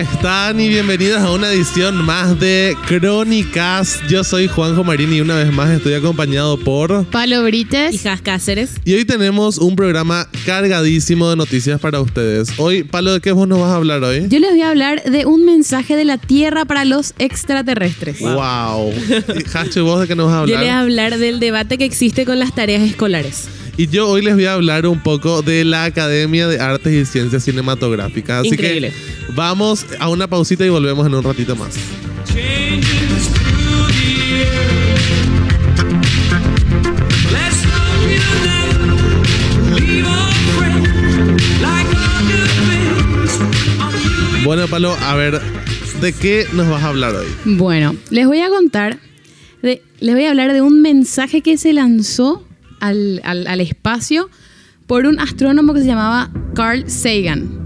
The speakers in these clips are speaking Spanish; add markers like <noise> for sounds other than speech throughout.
hola, ¿cómo están? Y bienvenidos a una edición más de Crónicas. Yo soy Juanjo Marín y una vez más estoy acompañado por Palo Brites. Hijas Cáceres. Y hoy tenemos un programa cargadísimo de noticias para ustedes. Hoy, Palo, ¿de qué vos nos vas a hablar hoy? Yo les voy a hablar de un mensaje de la Tierra para los extraterrestres. Wow. Hacho, ¿vos de qué nos vas a hablar? Yo les voy a hablar del debate que existe con las tareas escolares. Y yo hoy les voy a hablar un poco de la Academia de Artes y Ciencias Cinematográficas. Así Increíble. que vamos a una pausita y volvemos en un ratito más. Bueno, Palo, a ver, ¿de qué nos vas a hablar hoy? Bueno, les voy a contar, de- les voy a hablar de un mensaje que se lanzó al, al- al espacio por un astrónomo que se llamaba Carl Sagan.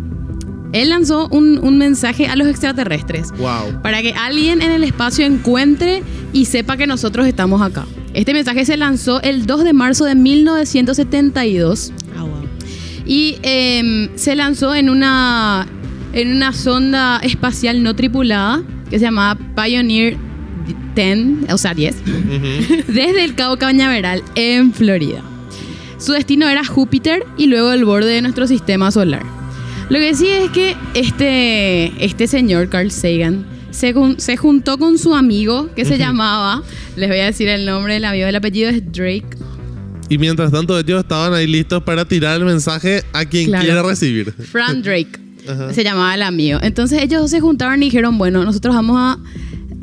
Él lanzó un, un mensaje a los extraterrestres. Wow. para que alguien en el espacio encuentre y sepa que nosotros estamos acá. Este mensaje se lanzó el 2 de marzo de 1972 Ah, wow. y em, se lanzó en una, en una sonda espacial no tripulada que se llamaba Pioneer 10, o sea 10, <laughs> desde el Cabo Cañaveral en Florida. Su destino era Júpiter y luego el borde de nuestro sistema solar. Lo que sí es que este, este señor, Carl Sagan, se, se juntó con su amigo que se llamaba, les voy a decir el nombre del amigo, el apellido es Drake. Y mientras tanto ellos estaban ahí listos para tirar el mensaje a quien Claro. quiera recibir. Fran Drake. <laughs> Ajá. Se llamaba el amigo. Entonces ellos se juntaron y dijeron, bueno, nosotros vamos a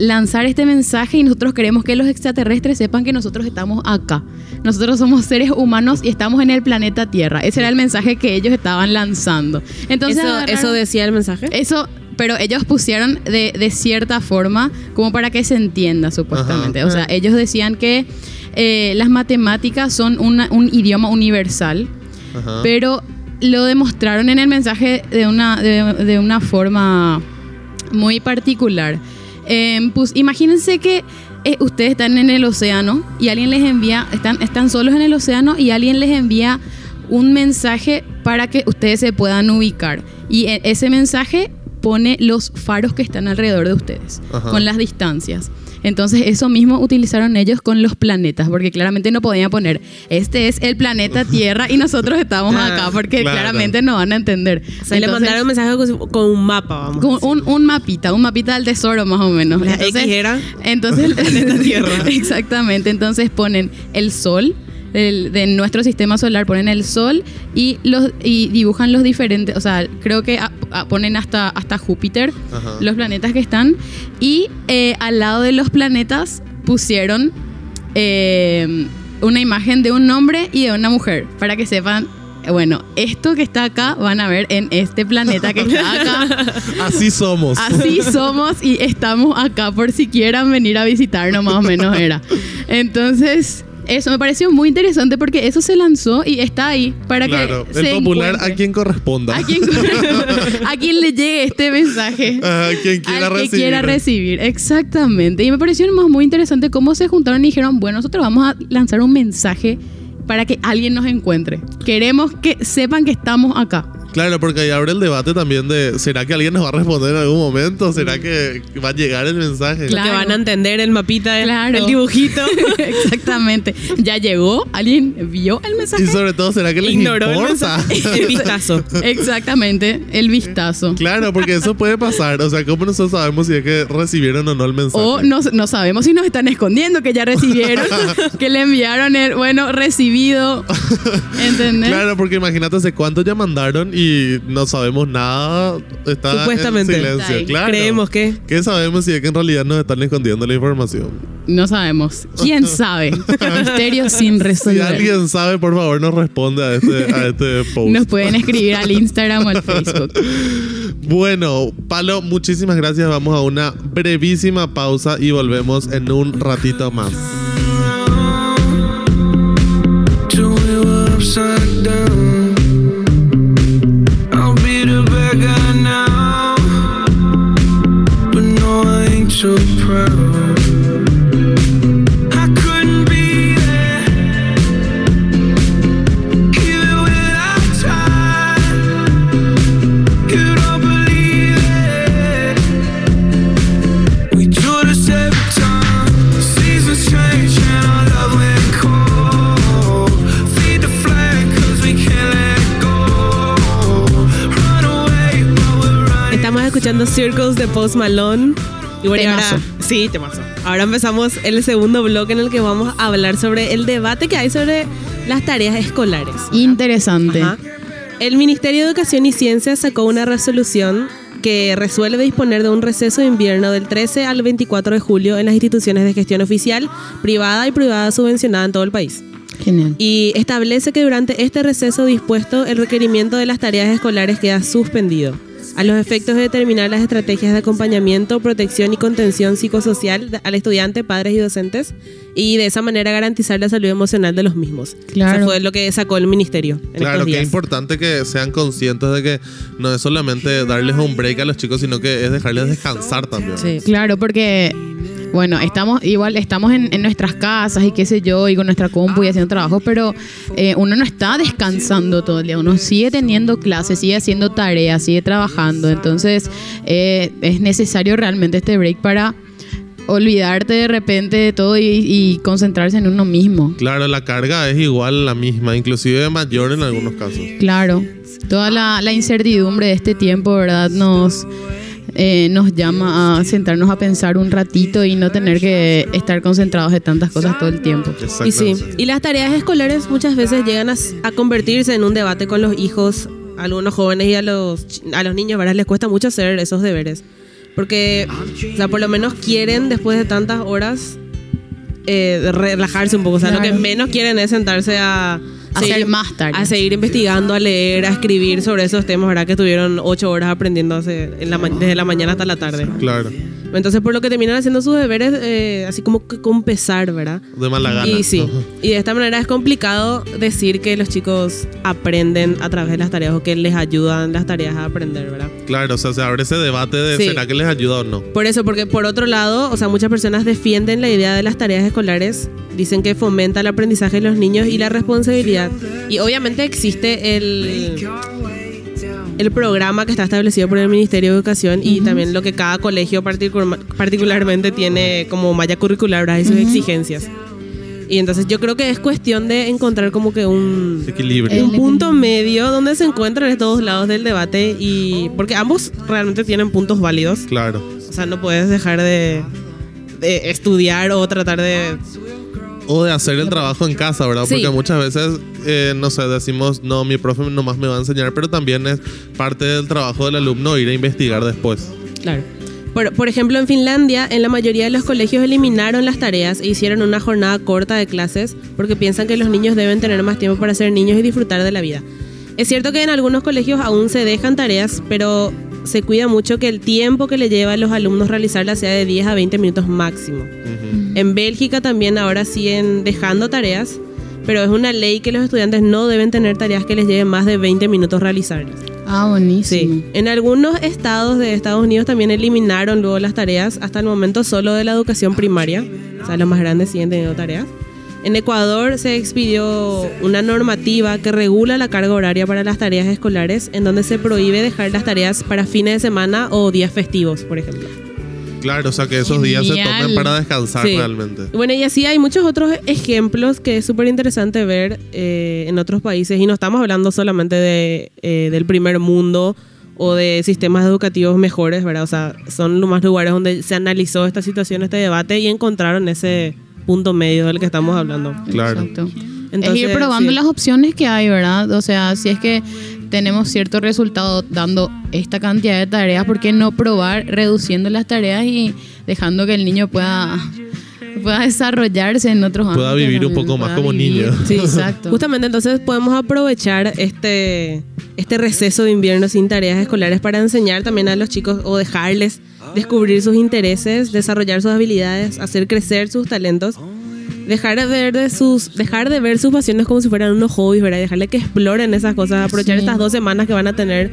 lanzar este mensaje y nosotros queremos que los extraterrestres sepan que nosotros estamos acá. Nosotros somos seres humanos y estamos en el planeta Tierra. Ese era el mensaje que ellos estaban lanzando. Entonces ¿Eso, agarraron- ¿Eso decía el mensaje? Eso, pero ellos pusieron de, de cierta forma como para que se entienda supuestamente. Ajá. O sea, ellos decían que eh, las matemáticas son una- un idioma universal, Ajá. pero lo demostraron en el mensaje de una, de, de una forma muy particular. Eh, pues imagínense que eh, ustedes están en el océano y alguien les envía, están, están solos en el océano y alguien les envía un mensaje para que ustedes se puedan ubicar. Y e- ese mensaje pone los faros que están alrededor de ustedes, Ajá. con las distancias. Entonces eso mismo utilizaron ellos con los planetas, porque claramente no podían poner, este es el planeta Tierra y nosotros estamos Ah, acá, porque claro. claramente no van a entender. O sea, le mandaron un mensaje con, con un mapa, vamos. con un, un mapita, un mapita del tesoro más o menos. La X era entonces <laughs> planeta Tierra. <laughs> Exactamente, entonces ponen el sol de nuestro sistema solar, ponen el sol y los y dibujan los diferentes, o sea, creo que a- a- ponen hasta hasta Júpiter, Ajá. los planetas que están y eh, al lado de los planetas pusieron eh, una imagen de un hombre y de una mujer para que sepan bueno, esto que está acá van a ver en este planeta que está acá. <laughs> Así somos. Así somos y estamos acá por si quieran venir a visitarnos, más o menos era. Entonces, eso me pareció muy interesante porque eso se lanzó y está ahí para claro, que el se popular encuentre. a quien corresponda. a quien, <laughs> a quien le llegue este mensaje. <laughs> A quien quiera al que recibir. quiera recibir, exactamente. Y me pareció más muy interesante cómo se juntaron y dijeron, bueno, nosotros vamos a lanzar un mensaje para que alguien nos encuentre. Queremos que sepan que estamos acá. Claro, porque ahí abre el debate también de ¿será que alguien nos va a responder en algún momento? ¿Será que va a llegar el mensaje? Claro. Que van a entender el mapita, el, Claro. el dibujito. <laughs> Exactamente. ¿Ya llegó? ¿Alguien vio el mensaje? Y sobre todo, ¿será que les Ignoró el importa? mensaje. <laughs> El vistazo. Exactamente, el vistazo. claro, porque eso puede pasar. O sea, ¿cómo nosotros sabemos si es que recibieron o no el mensaje? O no, no sabemos si nos están escondiendo que ya recibieron, <laughs> que le enviaron el, bueno, recibido. ¿Entendés? Claro, porque imagínate hace cuánto ya mandaron y no sabemos nada. Está Supuestamente. en silencio. Está ahí. Claro. Creemos que. ¿Qué sabemos si es que en realidad nos están escondiendo la información? No sabemos. ¿Quién sabe? <laughs> Misterio sin Si resolver. alguien sabe, por favor, nos responde a este, a este post. Nos pueden escribir al Instagram o al Facebook. <laughs> Bueno, Palo, muchísimas gracias. Vamos a una brevísima pausa y volvemos en un ratito más. I got now, but no, I ain't too. Circles de Post Malone. Y bueno, y ahora, Temazo. sí, temazo. Ahora empezamos el segundo bloque en el que vamos a hablar sobre el debate que hay sobre las tareas escolares. Interesante. Ajá. El Ministerio de Educación y Ciencia sacó una resolución que resuelve disponer de un receso de invierno del 13 al 24 de julio en las instituciones de gestión oficial, privada y privada subvencionada en todo el país. Genial. Y establece que durante este receso dispuesto el requerimiento de las tareas escolares queda suspendido a los efectos de determinar las estrategias de acompañamiento, protección y contención psicosocial al estudiante, padres y docentes y de esa manera garantizar la salud emocional de los mismos. Claro. Eso fue lo que sacó el ministerio. En Claro, que es importante que sean conscientes de que no es solamente darles un break a los chicos, sino que es dejarles descansar también. Sí. Claro, porque, bueno, estamos igual, estamos en, en nuestras casas y qué sé yo, y con nuestra compu y haciendo trabajos, pero eh, uno no está descansando todo el día, uno sigue teniendo clases, sigue haciendo tareas, sigue trabajando, entonces eh, es necesario realmente este break para olvidarte de repente de todo y, y concentrarse en uno mismo. Claro, la carga es igual la misma, inclusive mayor en algunos casos. Claro, toda la, la incertidumbre de este tiempo, ¿verdad? Nos, eh, nos llama a sentarnos a pensar un ratito y no tener que estar concentrados de tantas cosas todo el tiempo. Y sí, y las tareas escolares muchas veces llegan a, a convertirse en un debate con los hijos, a algunos jóvenes y a los, a los niños, ¿verdad? Les cuesta mucho hacer esos deberes. Porque, o sea, por lo menos quieren después de tantas horas eh, relajarse un poco. O sea, lo que Claro. menos quieren es sentarse a... Hacer más tareas. A seguir investigando, a leer, a escribir sobre esos temas, ¿verdad? Que tuvieron ocho horas aprendiendo hace- en la ma- desde la mañana hasta la tarde. Claro, Entonces, por lo que terminan haciendo sus deberes, eh, así como que con pesar, ¿verdad? de mala gana. Y sí, y de esta manera es complicado decir que los chicos aprenden a través de las tareas o que les ayudan las tareas a aprender, ¿verdad? Claro, o sea, se abre ese debate de Sí. ¿será que les ayuda o no? Por eso, porque por otro lado, o sea, muchas personas defienden la idea de las tareas escolares, dicen que fomenta el aprendizaje de los niños y la responsabilidad. Y obviamente existe el, el programa que está establecido por el Ministerio de Educación y también lo que cada colegio particu- particularmente tiene como malla curricular ¿verdad? y sus exigencias. Y entonces yo creo que es cuestión de encontrar como que un, Equilibrio. un punto medio donde se encuentran estos dos lados del debate y porque ambos realmente tienen puntos válidos. Claro. O sea, no puedes dejar de, de estudiar o tratar de... O de hacer el trabajo en casa, ¿verdad? Sí. Porque muchas veces, eh, no sé, decimos, no, mi profe nomás me va a enseñar, pero también es parte del trabajo del alumno ir a investigar después. Claro. Por, por ejemplo, en Finlandia, en la mayoría de los colegios eliminaron las tareas e hicieron una jornada corta de clases porque piensan que los niños deben tener más tiempo para ser niños y disfrutar de la vida. Es cierto que en algunos colegios aún se dejan tareas, pero se cuida mucho que el tiempo que le lleva a los alumnos realizarlas sea de 10 a 20 minutos máximo. En Bélgica también ahora siguen dejando tareas, pero es una ley que los estudiantes no deben tener tareas que les lleven más de 20 minutos realizarlas. Ah, buenísimo. Sí. En algunos estados de Estados Unidos también eliminaron luego las tareas, hasta el momento solo de la educación primaria. O sea, los más grandes siguen teniendo tareas. En Ecuador se expidió una normativa que regula la carga horaria para las tareas escolares, en donde se prohíbe dejar las tareas para fines de semana o días festivos, por ejemplo. Claro, o sea, que esos días se tomen para descansar Sí. realmente. Bueno, y así hay muchos otros ejemplos que es súper interesante ver eh, en otros países. Y no estamos hablando solamente de, eh, del primer mundo o de sistemas educativos mejores, ¿verdad? O sea, son los más lugares donde se analizó esta situación, este debate y encontraron ese punto medio del que estamos hablando. Claro. Exacto. Entonces, es ir probando sí. las opciones que hay, ¿verdad? O sea, si es que tenemos cierto resultado dando esta cantidad de tareas, ¿por qué no probar reduciendo las tareas y dejando que el niño pueda, pueda desarrollarse en otros ámbitos? Pueda vivir un poco más como vivir. niño. Sí, <laughs> exacto. Justamente entonces podemos aprovechar este, este receso de invierno sin tareas escolares para enseñar también a los chicos o dejarles descubrir sus intereses, desarrollar sus habilidades, hacer crecer sus talentos, dejar de ver de sus, dejar de ver sus pasiones como si fueran unos hobbies, ¿verdad? Dejarle que exploren esas cosas, aprovechar Sí. estas dos semanas que van a tener.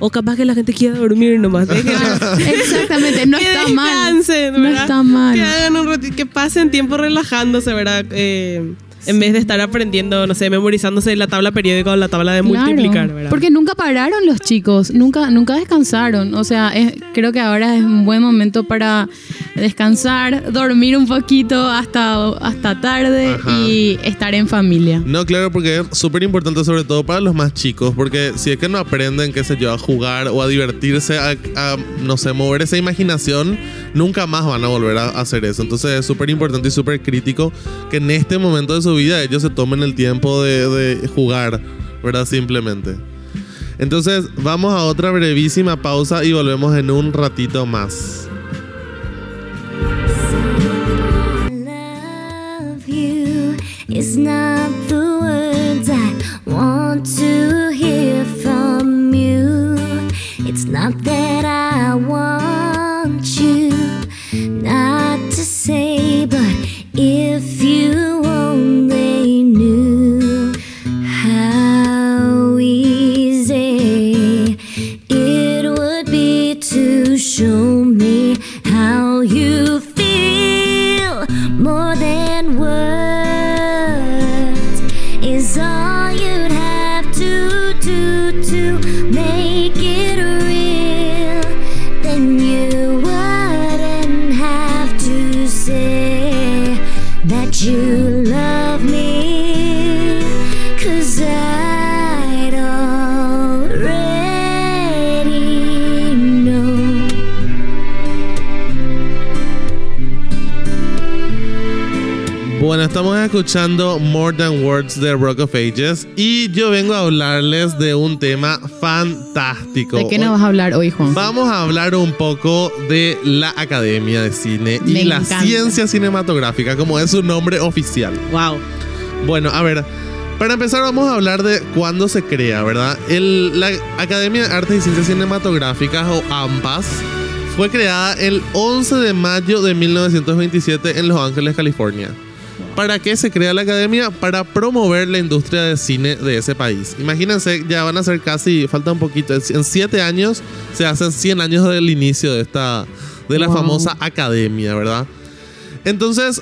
O capaz que la gente quiera dormir nomás. déjenlo. <laughs> Exactamente, no que está mal. No está mal. Que hagan un rati- que pasen tiempo relajándose, ¿verdad? Eh, en vez de estar aprendiendo, no sé, memorizándose la tabla periódica o la tabla de Claro, multiplicar, ¿verdad? Porque nunca pararon los chicos, nunca, nunca descansaron. O sea, es- creo que ahora es un buen momento para descansar, dormir un poquito hasta, hasta tarde Ajá. y estar en familia. No, claro, porque es súper importante sobre todo para los más chicos, porque si es que no aprenden, qué sé yo, a jugar o a divertirse, a, a, no sé, mover esa imaginación, nunca más van a volver a hacer eso. Entonces es súper importante y súper crítico que en este momento de su vida ellos se tomen el tiempo de, jugar, ¿verdad? Simplemente. Entonces vamos a otra brevísima pausa y volvemos en un ratito más. is not the words I want to hear from you. It's not that estamos escuchando More Than Words de Rock of Ages y yo vengo a hablarles de un tema fantástico. ¿De qué nos vas a hablar hoy, Juan? Vamos a hablar un poco de la Academia de Cine y Me la encanta. ciencia cinematográfica, como es su nombre oficial. Wow. Bueno, a ver, para empezar vamos a hablar de cuándo se crea, ¿verdad? El- la Academia de Artes y Ciencias Cinematográficas, o AMPAS, fue creada el 11 de mayo de 1927 en Los Ángeles, California. ¿Para qué se crea la academia? Para promover la industria de cine de ese país. Imagínense, ya van a ser casi, falta un poquito, en 7 años se hacen 100 años del inicio de esta, de la Wow. famosa academia, ¿verdad? Entonces,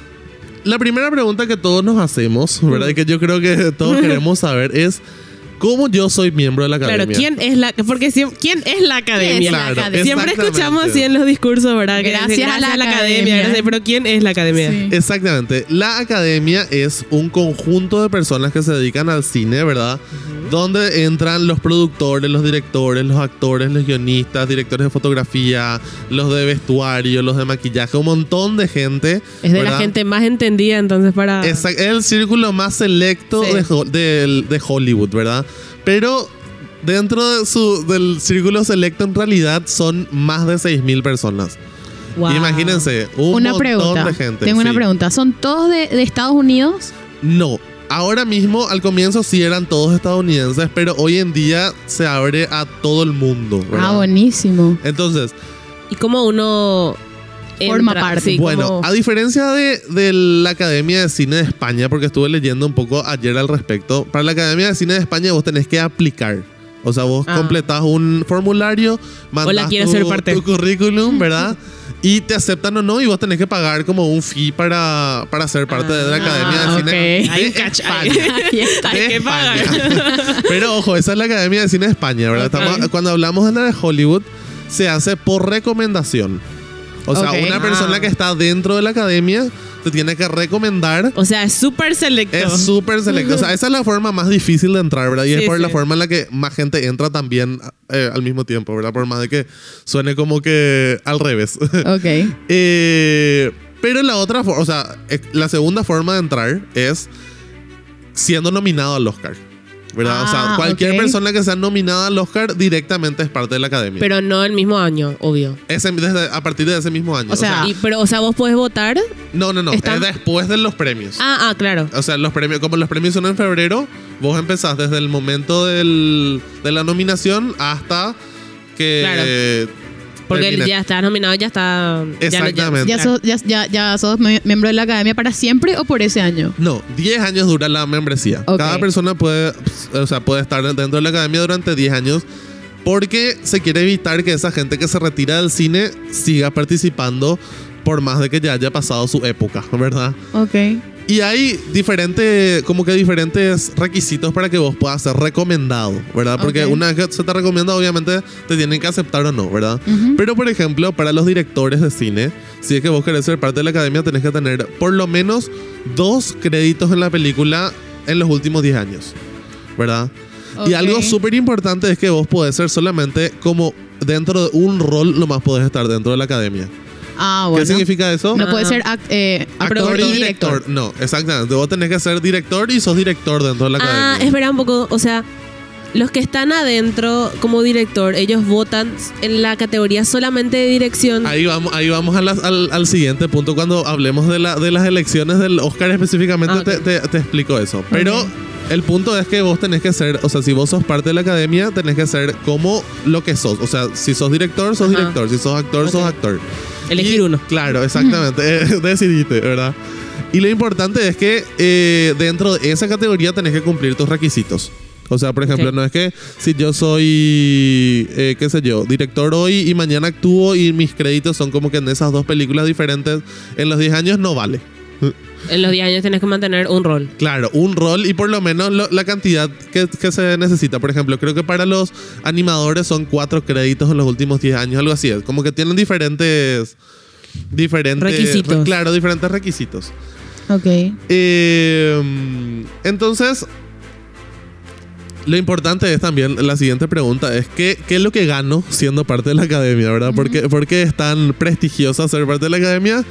la primera pregunta que todos nos hacemos, ¿verdad? Y que yo creo que todos <laughs> queremos saber es, ¿cómo yo soy miembro de la academia? Claro, ¿quién es la porque siem- quién es la academia? la Claro, academia? Siempre escuchamos así en los discursos, ¿verdad? Que Gracias dicen, a la academia, academia. gracias, pero ¿quién es la academia? Sí. Exactamente. La academia es un conjunto de personas que se dedican al cine, ¿verdad? Donde entran los productores, los directores, los actores, los guionistas, directores de fotografía, los de vestuario, los de maquillaje, un montón de gente. Es de la gente más entendida entonces para es el círculo más selecto Sí. de, Hollywood, ¿verdad? Pero dentro de su, del círculo selecto en realidad son más de 6.000 personas. Wow. Imagínense, un Una montón pregunta. de gente. Tengo una pregunta. ¿Son todos de, de Estados Unidos? No. Ahora mismo, al comienzo sí eran todos estadounidenses, pero hoy en día se abre a todo el mundo. ¿verdad? Ah, buenísimo. Entonces, ¿Y cómo uno Forma entra? parte. Sí, bueno, ¿cómo? a diferencia de, de la Academia de Cine de España, porque estuve leyendo un poco ayer al respecto, para la Academia de Cine de España vos tenés que aplicar. O sea, vos Ah. completás un formulario, quiero tu, ser parte. tu currículum, <laughs> ¿verdad? y te aceptan o no, y vos tenés que pagar como un fee para, para ser parte de la Academia Ah, de Cine ok. Hay de ahí. España. Hay de que pagar. <laughs> Pero ojo, esa es la Academia de Cine de España, ¿verdad? Estamos- cuando hablamos de la de Hollywood, se hace por recomendación. O sea, una Ah. persona que está dentro de la academia te tiene que recomendar. O sea, es súper selecto. Es súper selecto. O sea, esa es la forma más difícil de entrar, ¿verdad? Y es Sí, por la forma en la que más gente entra también eh, al mismo tiempo, ¿verdad? Por más de que suene como que al revés. <laughs> Ok. Eh, pero la otra forma, o sea, la segunda forma de entrar es siendo nominado al Oscar. ¿Verdad? o sea, Ah, cualquier persona que sea nominada al Oscar directamente es parte de la academia. Pero no el mismo año, obvio. Ese- desde- a partir de ese mismo año. O sea, Y, pero, o sea, vos podés votar. no, no, no. Es después de los premios. Ah, ah, claro. O sea, los premios, como los premios son en febrero, vos empezás desde el momento del- de la nominación hasta que. Porque termine. ya está nominado, ya está. ya- ya- Exactamente. ¿Ya, sos, ya, ya, ya sos mie- miembro de la academia para siempre o por ese año? No, 10 años dura la membresía. Ok. Cada persona puede, o sea, puede estar dentro de la academia durante 10 años porque se quiere evitar que esa gente que se retira del cine siga participando por más de que ya haya pasado su época, ¿verdad? Ok. Y hay diferentes, como que diferentes requisitos para que vos puedas ser recomendado, ¿verdad? Porque una vez que se te recomienda, obviamente te tienen que aceptar o no, ¿verdad? Pero, por ejemplo, para los directores de cine, si es que vos querés ser parte de la academia, tenés que tener por lo menos dos créditos en la película en los últimos 10 años, ¿verdad? Y Ok. algo súper importante es que vos podés ser solamente como dentro de un rol, nomás podés estar dentro de la academia. Ah, bueno. ¿Qué significa eso? No puede Ah. ser act- eh, actor, y director. No, exactamente. Vos tenés que ser director y sos director dentro de la Ah, academia. espera un poco, o sea, los que están adentro como director, ellos votan en la categoría solamente de dirección. Ahí vamos, ahí vamos a las- al, al siguiente punto cuando hablemos de, la, de las elecciones del Oscar específicamente Ah, ok. te, te- te explico eso. Pero Ok. el punto es que vos tenés que ser, o sea, si vos sos parte de la academia, tenés que ser como lo que sos. O sea, si sos director, sos Ajá. director. Si sos actor, sos Ok. actor. Elegir Y- uno. Claro, exactamente. <laughs> eh, decidiste, ¿verdad? Y lo importante es que eh, dentro de esa categoría tenés que cumplir tus requisitos. O sea, por ejemplo, no es que si yo soy, eh, qué sé yo, director hoy y mañana actúo y mis créditos son como que en esas dos películas diferentes, en los 10 años no vale. En los 10 años tienes que mantener un rol. Claro, un rol y por lo menos lo- la cantidad que, que se necesita. Por ejemplo, creo que para los animadores son cuatro créditos en los últimos 10 años, algo así es. Como que tienen diferentes... Diferentes Requisitos. Claro, diferentes requisitos. Ok. Eh, entonces, lo importante es también, la siguiente pregunta es, ¿qué, qué es lo que gano siendo parte de la academia, verdad? ¿Por qué, por qué es tan prestigiosa ser parte de la academia?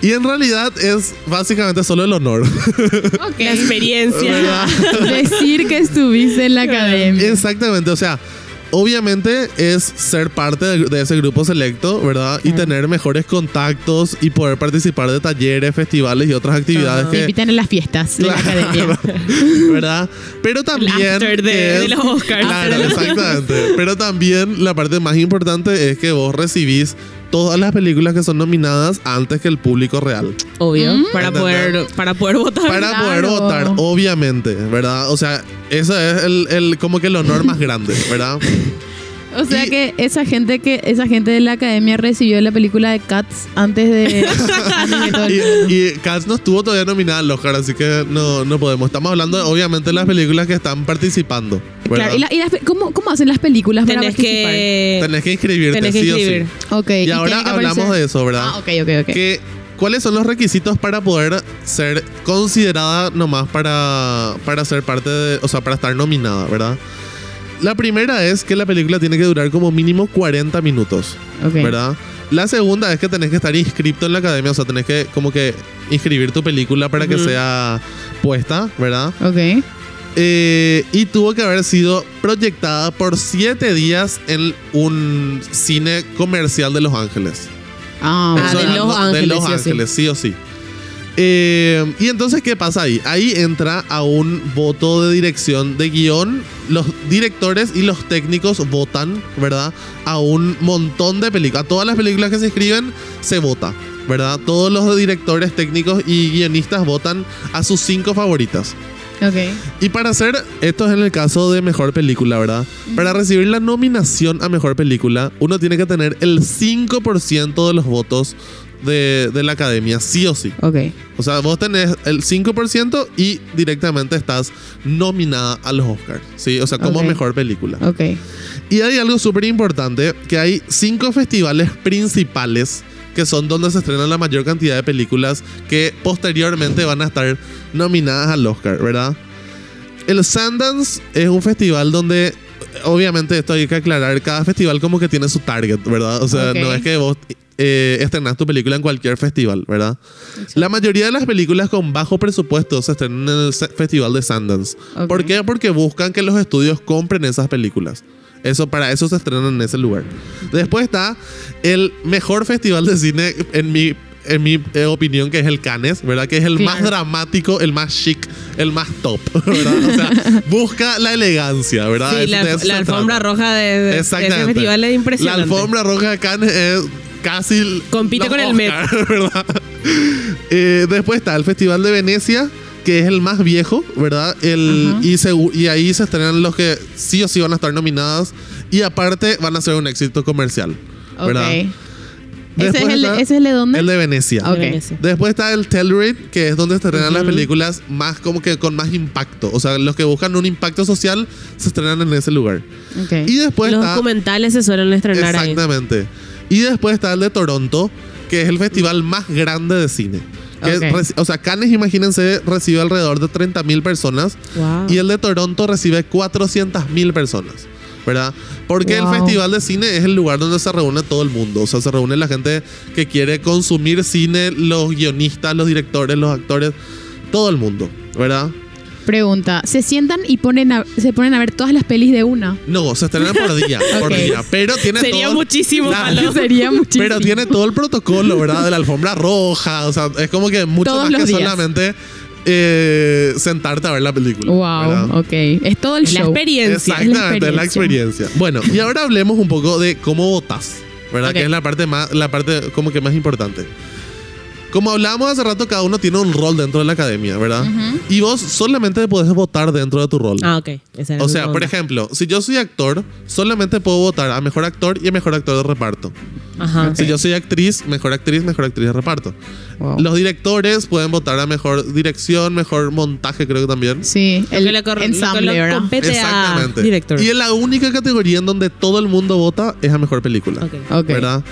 Y en realidad es básicamente solo el honor. Ok. <laughs> La experiencia. <laughs> ¿verdad? Decir que estuviste en la <laughs> academia. Exactamente, o sea, obviamente es ser parte de, de ese grupo selecto, ¿verdad? Y tener mejores contactos y poder participar de talleres, festivales y otras actividades. Te invitan en las fiestas de la academia. <laughs> ¿verdad? Pero también... after de- de los Oscars. Claro, exactamente. Pero también la parte más importante es que vos recibís todas las películas que son nominadas antes que el público real. Obvio. Mm. Para poder, para poder votar. Para poder Claro. votar, obviamente, ¿verdad? O sea, ese es el, el- como que el honor más grande, ¿verdad? O sea Y- que esa gente que esa gente de la academia recibió la película de Cats antes de. <laughs> Y, y Cats no estuvo todavía nominada al Oscar, así que no, no podemos. Estamos hablando, de, obviamente, de las películas que están participando. ¿verdad? Claro, y, la- y las ¿cómo, ¿cómo hacen las películas para Tenés participar? que. Tenés que inscribirte, tenés que sí o sí. inscribir. Ok. Y, ahora hablamos de eso, ¿verdad? Ah, ok, ok, ok. Que, ¿Cuáles son los requisitos para poder ser considerada nomás para, para ser parte de, o sea, para estar nominada, ¿verdad? La primera es que la película tiene que durar como mínimo 40 minutos, Ok. ¿verdad? La segunda es que tenés que estar inscripto en la academia, o sea, tenés que como que inscribir tu película para que sea puesta, ¿verdad? Ok. Eh, y tuvo que haber sido proyectada por siete días en un cine comercial de Los Ángeles. Ah, Ah, de Los algo- de Ángeles, Los sí o sí. Ángeles, sí o sí. Eh, y entonces, ¿qué pasa ahí? Ahí entra a un voto de dirección de guion. Los directores y los técnicos votan, ¿verdad? A un montón de películas. A todas las películas que se escriben, se vota, ¿verdad? Todos los directores, técnicos y guionistas votan a sus cinco favoritas. ok. Y para hacer, esto es en el caso de mejor película, ¿verdad? Para recibir la nominación a mejor película, uno tiene que tener el 5% de los votos de, de la academia, sí o sí. Ok. O sea, vos tenés el 5% y directamente estás nominada a los Oscars, ¿sí? O sea, como mejor película. Ok. Y hay algo súper importante, que hay cinco festivales principales que son donde se estrenan la mayor cantidad de películas que posteriormente van a estar nominadas al Oscar, ¿verdad? El Sundance es un festival donde, obviamente esto hay que aclarar, cada festival como que tiene su target, ¿verdad? O sea, no es que vos eh, estrenás tu película en cualquier festival, ¿verdad? La mayoría de las películas con bajo presupuesto se estrenan en el festival de Sundance. Ok. ¿Por qué? Porque buscan que los estudios compren esas películas. Eso, para eso se estrenan en ese lugar. Después está el mejor festival de cine, en mi, en mi eh, opinión, que es el Cannes, ¿verdad? Que es el Claro. más dramático, el más chic, el más top, <laughs> ¿verdad? O sea, busca la elegancia, ¿verdad? Sí, Eso- la, la alfombra trata. roja de, de- de ese festival es La impresionante. alfombra roja de Cannes es casi. Compite los con el Met. <laughs> Eh, después está el Festival de Venecia, que es el más viejo, ¿verdad? El, y, ahí se estrenan los que sí o sí van a estar nominadas. Y aparte van a ser un éxito comercial, ¿verdad? Ok. ¿Ese es, el está ¿Ese es el de dónde? El de Venecia. Ok. de Venecia. Después está el Telluride, que es donde se estrenan las películas más como que con más impacto. O sea, los que buscan un impacto social se estrenan en ese lugar. Y después Los está documentales se suelen estrenar ahí. Exactamente. Y después está el de Toronto, que es el festival más grande de cine. Que Ok. reci- o sea, Cannes, imagínense, recibe alrededor de 30.000 personas. Wow. Y el de Toronto recibe 400.000 personas. ¿Verdad? Porque Wow. el festival de cine es el lugar donde se reúne todo el mundo. O sea, se reúne la gente que quiere consumir cine, los guionistas, los directores, los actores, todo el mundo. ¿Verdad? Pregunta, ¿se sientan y ponen a- se ponen a ver todas las pelis de una? No, se estrenan por día. <laughs> por Ok. día. Pero tiene Sería todo. muchísimo. Sería muchísimo. Pero tiene todo el protocolo, ¿verdad? De la alfombra roja. O sea, es como que mucho Todos más que días. solamente eh, sentarte a ver la película. Wow, ¿verdad? ok. Es todo el Es la show. experiencia. Exactamente, Es la la experiencia. Bueno, y ahora hablemos un poco de cómo votas, ¿verdad? Ok. Que es la parte más, la parte como que más importante. Como hablábamos hace rato, cada uno tiene un rol dentro de la academia, ¿verdad? Y vos solamente podés votar dentro de tu rol. Ah, ok. Esa era O mi sea, por ejemplo, si yo soy actor, solamente puedo votar a mejor actor y a mejor actor de reparto. Ajá. Si yo soy actriz, mejor actriz, mejor actriz de reparto. Wow. Los directores pueden votar a mejor dirección, mejor montaje, creo que también. Sí, Lo el que le cor- lo que ensamble, le ¿verdad? compete a Exactamente. director. Y es la única categoría en donde todo el mundo vota es a mejor película. Ok. Ok. ¿Verdad?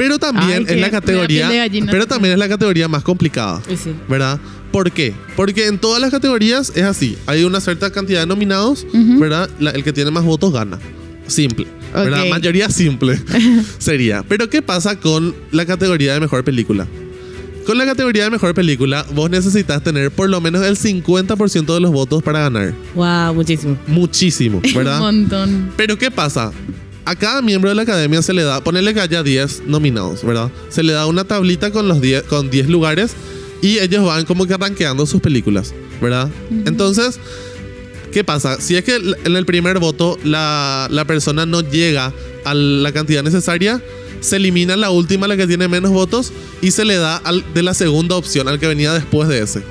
Pero también Ay, es que la categoría. gallina. Pero también es la categoría más complicada. Sí. ¿Verdad? ¿Por qué? Porque en todas las categorías es así. Hay una cierta cantidad de nominados. ¿verdad? La- el que tiene más votos gana. Simple. ¿Verdad? Ok. Mayoría simple <laughs> sería. Pero ¿qué pasa con la categoría de mejor película? Con la categoría de mejor película, vos necesitas tener por lo menos el 50% de los votos para ganar. Wow, muchísimo. Muchísimo, <laughs> Un ¿verdad? montón. Pero ¿qué pasa? A cada miembro de la academia se le da, ponele que haya 10 nominados, ¿verdad? Se le da una tablita con los 10 con 10 lugares y ellos van como que rankeando sus películas, ¿verdad? Entonces, ¿qué pasa? Si es que en el primer voto la, la persona no llega a la cantidad necesaria, se elimina la última, la que tiene menos votos, y se le da al de la segunda opción, al que venía después de ese.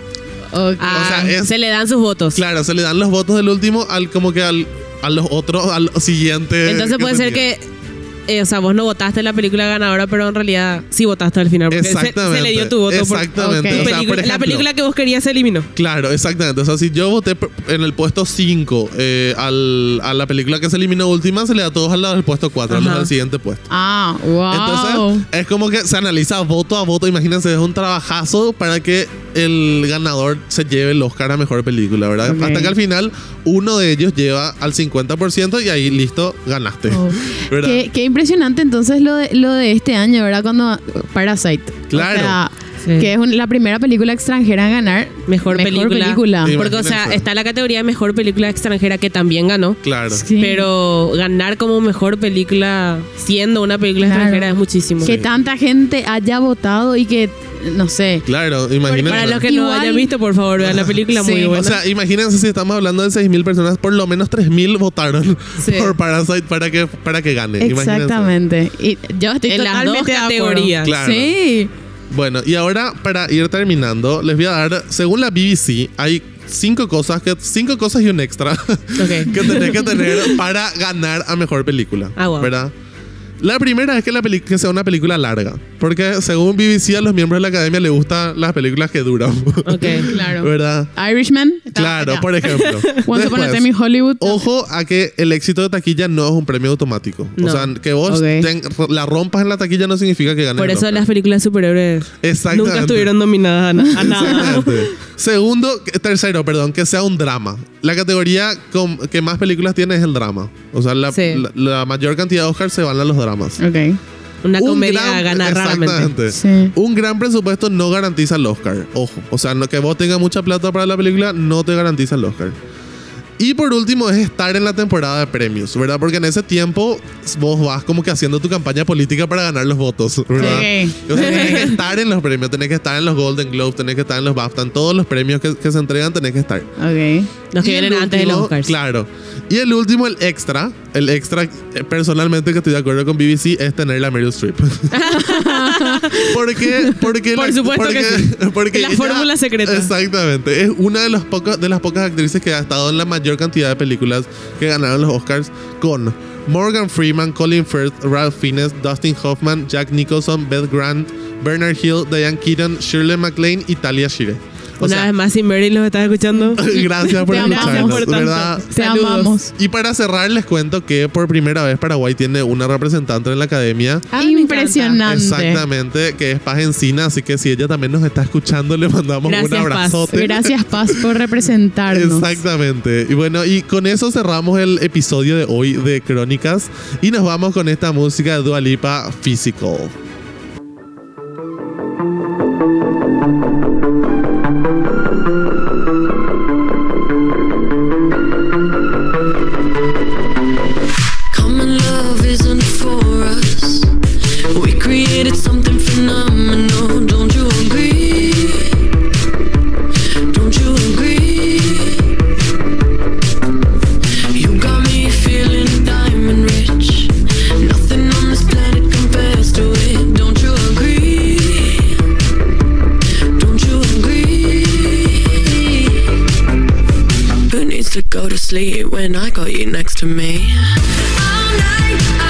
Ah, sea, es- se le dan sus votos. Claro, se le dan los votos del último al como que al, a los otros, al siguiente. Entonces puede ser tenía. que, eh, o sea, vos no votaste la película ganadora, pero en realidad sí votaste al final. Porque Exactamente. Se, le dio tu voto. Exactamente. Ok. tu O sea, película- por la película que vos querías se eliminó. Claro, exactamente. O sea, si yo voté en el puesto 5 al, a la película que se eliminó última, se le da todos al lado del puesto 4, a los del siguiente puesto. Ah, wow. Entonces, es como que se analiza voto a voto. Imagínense, es un trabajazo para que el ganador se lleve el Oscar a mejor película, ¿verdad? Hasta que al final uno de ellos lleva al 50% y ahí listo, ganaste. Oh. <laughs> ¿verdad? Qué, qué impresionante entonces lo de, lo de este año, ¿verdad? Cuando Parasite. Claro. O sea, Sí. que es un- la primera película extranjera en ganar Mejor, película. película. Porque, o sea, está la categoría de mejor película extranjera que también ganó. Claro. Sí. Pero ganar como mejor película siendo una película Claro. extranjera es muchísimo. Que Sí. tanta gente haya votado y que, no sé. Claro, imagínense. Para los que no Igual- hayan visto, por favor, vean la película Sí. muy buena. O sea, imagínense si estamos hablando de 6.000 personas, por lo menos 3.000 votaron Sí. por Parasite para que, para que gane. Imagínense. Exactamente. Y yo estoy En las dos totalmente de acuerdo. categorías. Claro. Sí. Bueno, y ahora para ir terminando, les voy a dar, según la BBC, hay cinco cosas, que, cinco cosas y un extra Ok. <laughs> que tenés que tener para ganar a mejor película. Ah, wow. ¿Verdad? La primera es que, la peli- que sea una película larga. Porque según BBC, a los miembros de la academia les gustan las películas que duran. Ok. <laughs> Claro. ¿Verdad? Irishman. Claro, acá. por ejemplo. <laughs> Once Upon a Time in Hollywood. Ojo a que el éxito de taquilla no es un premio automático. O No. sea, que vos Ok. ten- la rompas en la taquilla no significa que ganes. Por eso las películas superhéroes nunca estuvieron nominadas a, na- a nada. Exactamente. Segundo, tercero, perdón, que sea un drama. La categoría con- que más películas tiene es el drama. O sea, la, Sí. la- la mayor cantidad de Oscars se van a los dramas. Ok. Una Un comedia gran- gana raramente. Exactamente. Sí. Un gran presupuesto no garantiza el Oscar. Ojo. O sea, no, que vos tengas mucha plata para la película no te garantiza el Oscar. Y por último es estar en la temporada de premios, ¿verdad? Porque en ese tiempo vos vas como que haciendo tu campaña política para ganar los votos, ¿verdad? Ok. O sea, tenés que estar en los premios, tenés que estar en los Golden Globes, tenés que estar en los BAFTA, en todos los premios que, que se entregan tenés que estar. Ok. Los que vienen antes de los Oscars. Claro. Y el último, el extra. El extra, eh, personalmente, que estoy de acuerdo con BBC, es tener la Meryl Streep. <laughs> <laughs> porque, porque Por la- supuesto porque- que sí. porque La ella- fórmula secreta. Exactamente. Es una de, los pocos, de las pocas actrices que ha estado en la mayor cantidad de películas que ganaron los Oscars con Morgan Freeman, Colin Firth, Ralph Fiennes, Dustin Hoffman, Jack Nicholson, Beth Grant, Bernard Hill, Diane Keaton, Shirley MacLaine y Talia Shire. O Una sea, vez más, si Mary los estás escuchando. <laughs> gracias por Te amamos escucharnos, por tanto. ¿verdad? Te Saludos. amamos. Y para cerrar les cuento que por primera vez Paraguay tiene una representante en la academia. Ah, me Impresionante. Exactamente, que es Paz Encina, así que si ella también nos está escuchando, le mandamos Gracias, un Paz. abrazote. Gracias, Paz, por representarnos. Exactamente. Y bueno, y con eso cerramos el episodio de hoy de Crónicas y nos vamos con esta música de Dua Lipa Physical. Sleep when I got you next to me? All night,